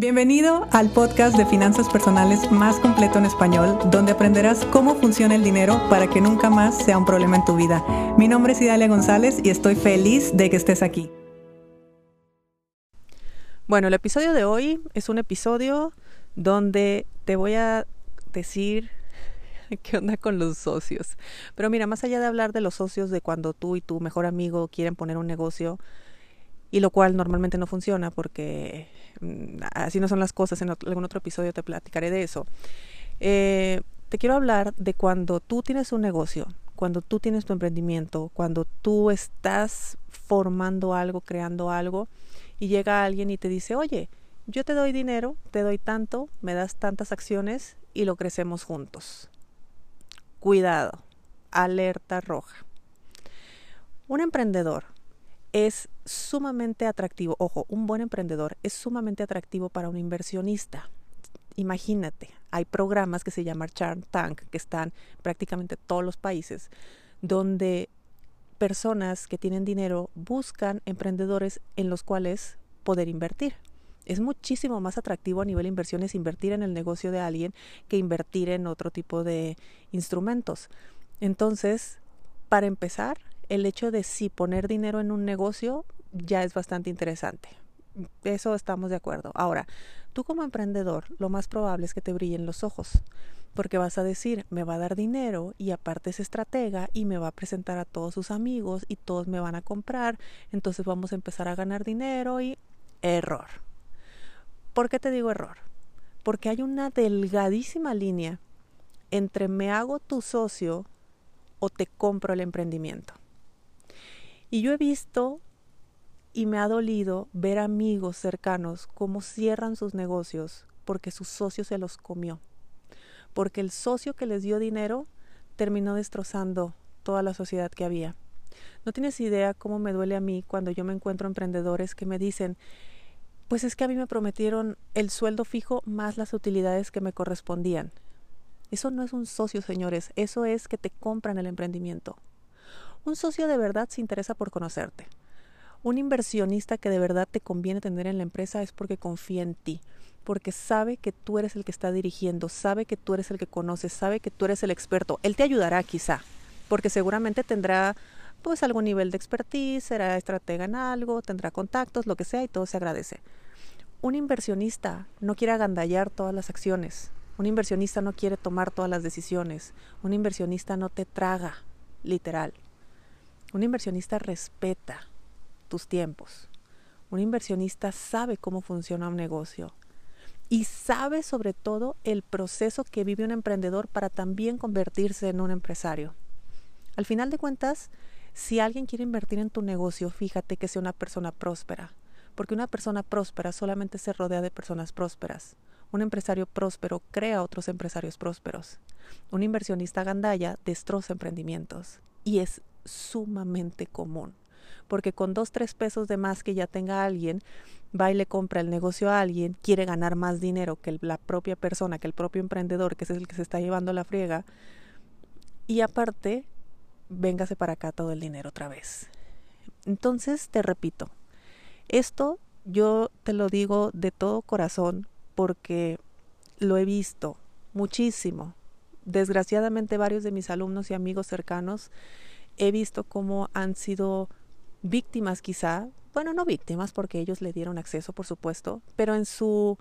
Bienvenido al podcast de finanzas personales más completo en español, donde aprenderás cómo funciona el dinero para que nunca más sea un problema en tu vida. Mi nombre es Idalia González y estoy feliz de que estés aquí. Bueno, el episodio de hoy es un episodio donde te voy a decir qué onda con los socios. Pero mira, más allá de hablar de los socios de cuando tú y tu mejor amigo quieren poner un negocio, y lo cual normalmente no funciona porque mm, así no son las cosas. En algún otro episodio te platicaré de eso. Eh, te quiero hablar de cuando tú tienes un negocio, cuando tú tienes tu emprendimiento, cuando tú estás formando algo, creando algo, y llega alguien y te dice, oye, yo te doy dinero, te doy tanto, me das tantas acciones y lo crecemos juntos. Cuidado, alerta roja. Un emprendedor es sumamente atractivo. Ojo, un buen emprendedor es sumamente atractivo para un inversionista. Imagínate, hay programas que se llaman Shark Tank, que están prácticamente todos los países, donde personas que tienen dinero buscan emprendedores en los cuales poder invertir. Es muchísimo más atractivo a nivel de inversiones invertir en el negocio de alguien que invertir en otro tipo de instrumentos. Entonces, para empezar, el hecho de sí poner dinero en un negocio ya es bastante interesante. Eso estamos de acuerdo. Ahora, tú como emprendedor, lo más probable es que te brillen los ojos, porque vas a decir, me va a dar dinero y aparte es estratega y me va a presentar a todos sus amigos y todos me van a comprar, entonces vamos a empezar a ganar dinero y error. ¿Por qué te digo error? Porque hay una delgadísima línea entre me hago tu socio o te compro el emprendimiento. Y yo he visto y me ha dolido ver amigos cercanos cómo cierran sus negocios porque su socio se los comió. Porque el socio que les dio dinero terminó destrozando toda la sociedad que había. No tienes idea cómo me duele a mí cuando yo me encuentro emprendedores que me dicen, pues es que a mí me prometieron el sueldo fijo más las utilidades que me correspondían. Eso no es un socio, señores, eso es que te compran el emprendimiento. Un socio de verdad se interesa por conocerte. Un inversionista que de verdad te conviene tener en la empresa es porque confía en ti, porque sabe que tú eres el que está dirigiendo, sabe que tú eres el que conoce, sabe que tú eres el experto. Él te ayudará quizá, porque seguramente tendrá pues algún nivel de expertise, será estratega en algo, tendrá contactos, lo que sea y todo se agradece. Un inversionista no quiere agandallar todas las acciones. Un inversionista no quiere tomar todas las decisiones. Un inversionista no te traga, literal. Un inversionista respeta tus tiempos. Un inversionista sabe cómo funciona un negocio y sabe sobre todo el proceso que vive un emprendedor para también convertirse en un empresario. Al final de cuentas, si alguien quiere invertir en tu negocio, fíjate que sea una persona próspera, porque una persona próspera solamente se rodea de personas prósperas. Un empresario próspero crea otros empresarios prósperos. Un inversionista gandalla destroza emprendimientos y es sumamente común. Porque con dos, tres pesos de más que ya tenga alguien, va y le compra el negocio a alguien, quiere ganar más dinero que la propia persona, que el propio emprendedor, que es el que se está llevando la friega. Y aparte, véngase para acá todo el dinero otra vez. Entonces, te repito, esto yo te lo digo de todo corazón porque lo he visto muchísimo. Desgraciadamente varios de mis alumnos y amigos cercanos he visto cómo han sido víctimas quizá, bueno, no víctimas porque ellos le dieron acceso, por supuesto, pero en su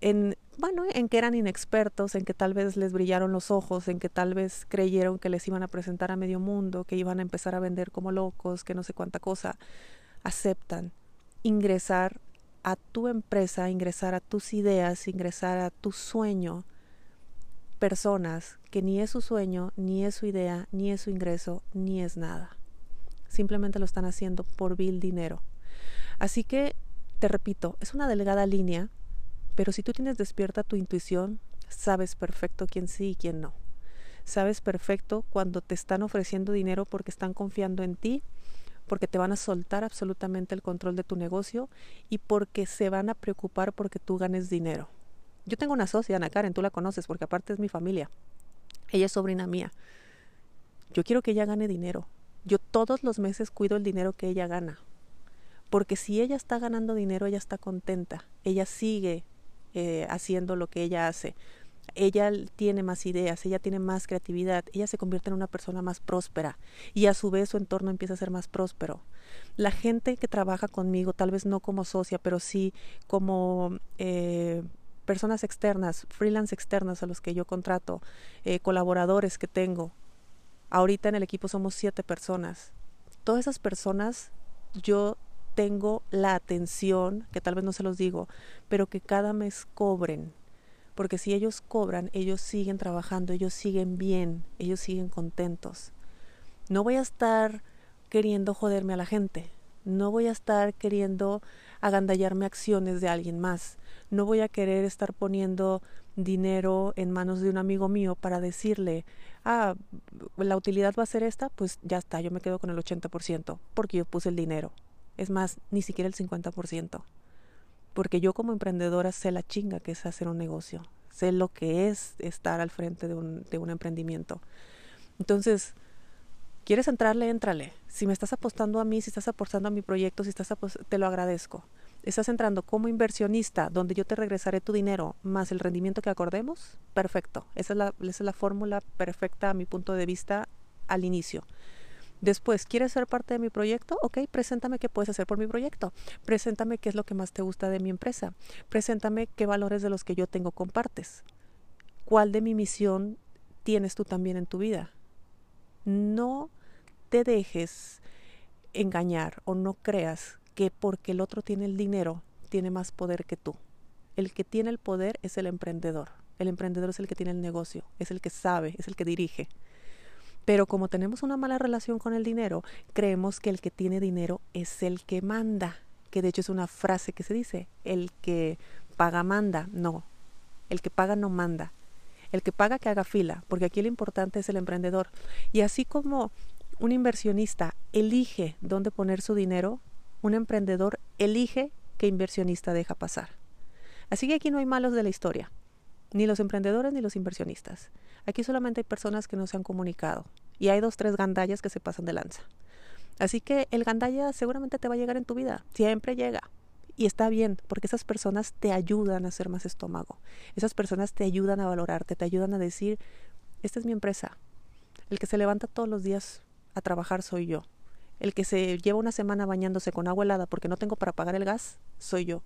en bueno, en que eran inexpertos, en que tal vez les brillaron los ojos, en que tal vez creyeron que les iban a presentar a medio mundo, que iban a empezar a vender como locos, que no sé cuánta cosa, aceptan ingresar a tu empresa, ingresar a tus ideas, ingresar a tu sueño, personas que ni es su sueño, ni es su idea, ni es su ingreso, ni es nada. Simplemente lo están haciendo por vil dinero. Así que, te repito, es una delgada línea, pero si tú tienes despierta tu intuición, sabes perfecto quién sí y quién no. Sabes perfecto cuando te están ofreciendo dinero porque están confiando en ti, porque te van a soltar absolutamente el control de tu negocio y porque se van a preocupar porque tú ganes dinero. Yo tengo una socia, Ana Karen, tú la conoces porque aparte es mi familia. Ella es sobrina mía. Yo quiero que ella gane dinero. Yo todos los meses cuido el dinero que ella gana. Porque si ella está ganando dinero, ella está contenta. Ella sigue eh, haciendo lo que ella hace. Ella tiene más ideas, ella tiene más creatividad, ella se convierte en una persona más próspera y a su vez su entorno empieza a ser más próspero. La gente que trabaja conmigo, tal vez no como socia, pero sí como eh, personas externas, freelance externas a los que yo contrato, eh, colaboradores que tengo. Ahorita en el equipo somos siete personas. Todas esas personas yo tengo la atención, que tal vez no se los digo, pero que cada mes cobren. Porque si ellos cobran, ellos siguen trabajando, ellos siguen bien, ellos siguen contentos. No voy a estar queriendo joderme a la gente. No voy a estar queriendo agandallarme acciones de alguien más. No voy a querer estar poniendo dinero en manos de un amigo mío para decirle, ah, la utilidad va a ser esta, pues ya está, yo me quedo con el 80%, porque yo puse el dinero. Es más, ni siquiera el 50%. Porque yo como emprendedora sé la chinga que es hacer un negocio. Sé lo que es estar al frente de un, de un emprendimiento. Entonces, ¿quieres entrarle? Éntrale. Si me estás apostando a mí, si estás apostando a mi proyecto, si estás te lo agradezco. Estás entrando como inversionista, donde yo te regresaré tu dinero más el rendimiento que acordemos. Perfecto. Esa es la, esa es la fórmula perfecta a mi punto de vista al inicio. Después, ¿quieres ser parte de mi proyecto? Ok, preséntame qué puedes hacer por mi proyecto. Preséntame qué es lo que más te gusta de mi empresa. Preséntame qué valores de los que yo tengo compartes. ¿Cuál de mi misión tienes tú también en tu vida? No te dejes engañar o no creas que porque el otro tiene el dinero, tiene más poder que tú. El que tiene el poder es el emprendedor. El emprendedor es el que tiene el negocio, es el que sabe, es el que dirige. Pero como tenemos una mala relación con el dinero, creemos que el que tiene dinero es el que manda, que de hecho es una frase que se dice, el que paga manda, no, el que paga no manda, el que paga que haga fila, porque aquí lo importante es el emprendedor. Y así como un inversionista elige dónde poner su dinero, un emprendedor elige qué inversionista deja pasar. Así que aquí no hay malos de la historia ni los emprendedores ni los inversionistas. Aquí solamente hay personas que no se han comunicado y hay dos, tres gandallas que se pasan de lanza. Así que el gandalla seguramente te va a llegar en tu vida, siempre llega. Y está bien, porque esas personas te ayudan a ser más estómago. Esas personas te ayudan a valorarte, te ayudan a decir, esta es mi empresa. El que se levanta todos los días a trabajar soy yo. El que se lleva una semana bañándose con agua helada porque no tengo para pagar el gas, soy yo.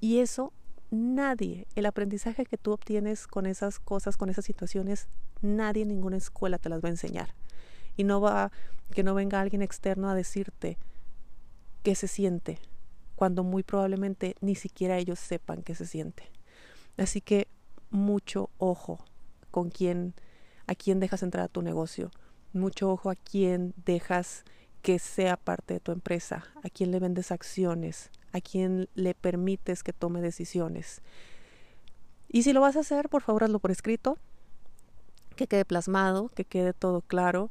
Y eso nadie, el aprendizaje que tú obtienes con esas cosas, con esas situaciones, nadie en ninguna escuela te las va a enseñar. Y no va que no venga alguien externo a decirte qué se siente, cuando muy probablemente ni siquiera ellos sepan qué se siente. Así que mucho ojo con quién, a quién dejas entrar a tu negocio, mucho ojo a quién dejas que sea parte de tu empresa, a quién le vendes acciones, a quien le permites que tome decisiones. Y si lo vas a hacer, por favor hazlo por escrito, que quede plasmado, que quede todo claro.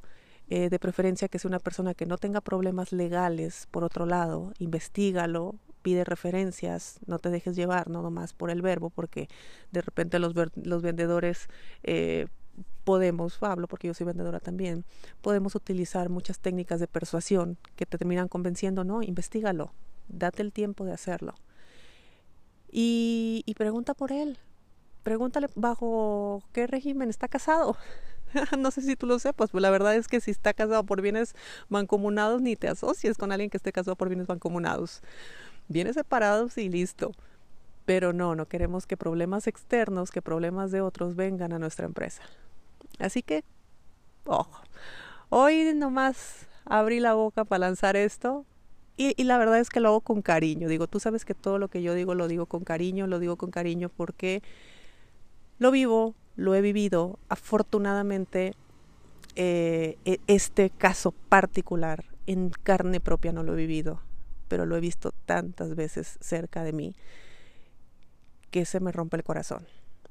Eh, de preferencia que sea una persona que no tenga problemas legales, por otro lado, investigalo, pide referencias, no te dejes llevar, no nomás por el verbo, porque de repente los, los vendedores eh, podemos, hablo porque yo soy vendedora también, podemos utilizar muchas técnicas de persuasión que te terminan convenciendo, no, investigalo, date el tiempo de hacerlo. Y, pregunta por él. Pregúntale bajo qué régimen está casado. no sé si tú lo sepas, pues la verdad es que si está casado por bienes mancomunados, ni te asocies con alguien que esté casado por bienes mancomunados. Bienes separados y listo. Pero no, no queremos que problemas externos, que problemas de otros vengan a nuestra empresa. Así que, ojo, hoy nomás abrí la boca para lanzar esto, y, la verdad es que lo hago con cariño. Digo, tú sabes que todo lo que yo digo lo digo con cariño, lo digo con cariño porque lo vivo, lo he vivido. Afortunadamente, eh, e, este caso particular en carne propia no lo he vivido, pero lo he visto tantas veces cerca de mí que se me rompe el corazón.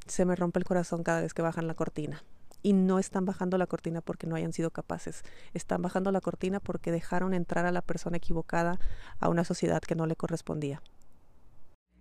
Se me rompe el corazón cada vez que bajan la cortina y no están bajando la cortina porque no hayan sido capaces, están bajando la cortina porque dejaron entrar a la persona equivocada a una sociedad que no le correspondía.